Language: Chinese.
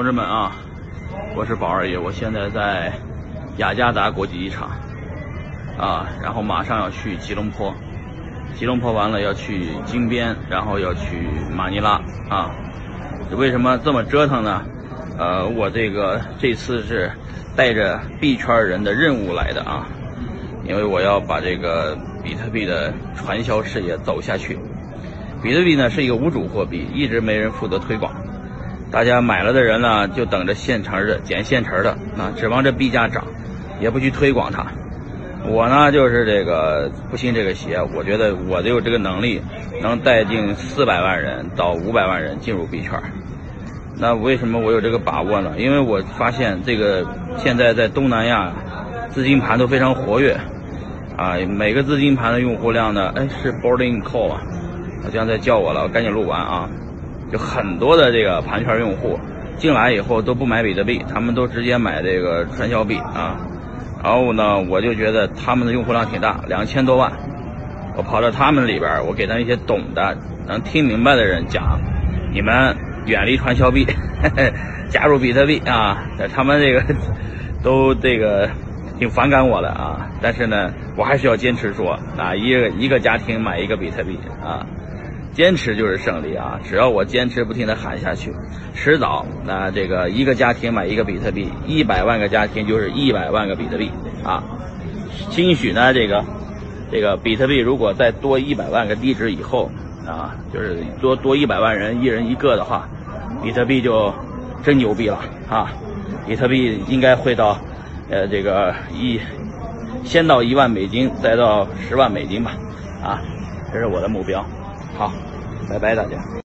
同志们啊，我是宝二爷，我现在在雅加达国际机场啊，然后马上要去吉隆坡，吉隆坡完了要去金边，然后要去马尼拉啊。为什么这么折腾呢？呃，我这个这次是带着币圈人的任务来的啊，因为我要把这个比特币的传销事业走下去。比特币呢是一个无主货币，一直没人负责推广。大家买了的人呢，就等着现成的捡现成的，啊，指望这币价涨，也不去推广它。我呢，就是这个不信这个邪，我觉得我有这个能力，能带进四百万人到五百万人进入币圈。那为什么我有这个把握呢？因为我发现这个现在在东南亚，资金盘都非常活跃，啊，每个资金盘的用户量呢，哎，是 boarding call 啊，好像在叫我了，我赶紧录完啊。就很多的这个盘圈用户进来以后都不买比特币，他们都直接买这个传销币啊。然后呢，我就觉得他们的用户量挺大，两千多万。我跑到他们里边，我给他一些懂的、能听明白的人讲：你们远离传销币，加入比特币啊。他们这个 都这个挺反感我的啊，但是呢，我还是要坚持说啊，一个一个家庭买一个比特币啊。坚持就是胜利啊！只要我坚持不停的喊下去，迟早那这个一个家庭买一个比特币，一百万个家庭就是一百万个比特币啊！兴许呢，这个这个比特币如果再多一百万个地址以后啊，就是多多一百万人一人一个的话，比特币就真牛逼了啊！比特币应该会到呃这个一先到一万美金，再到十万美金吧啊！这是我的目标。好，拜拜，大家。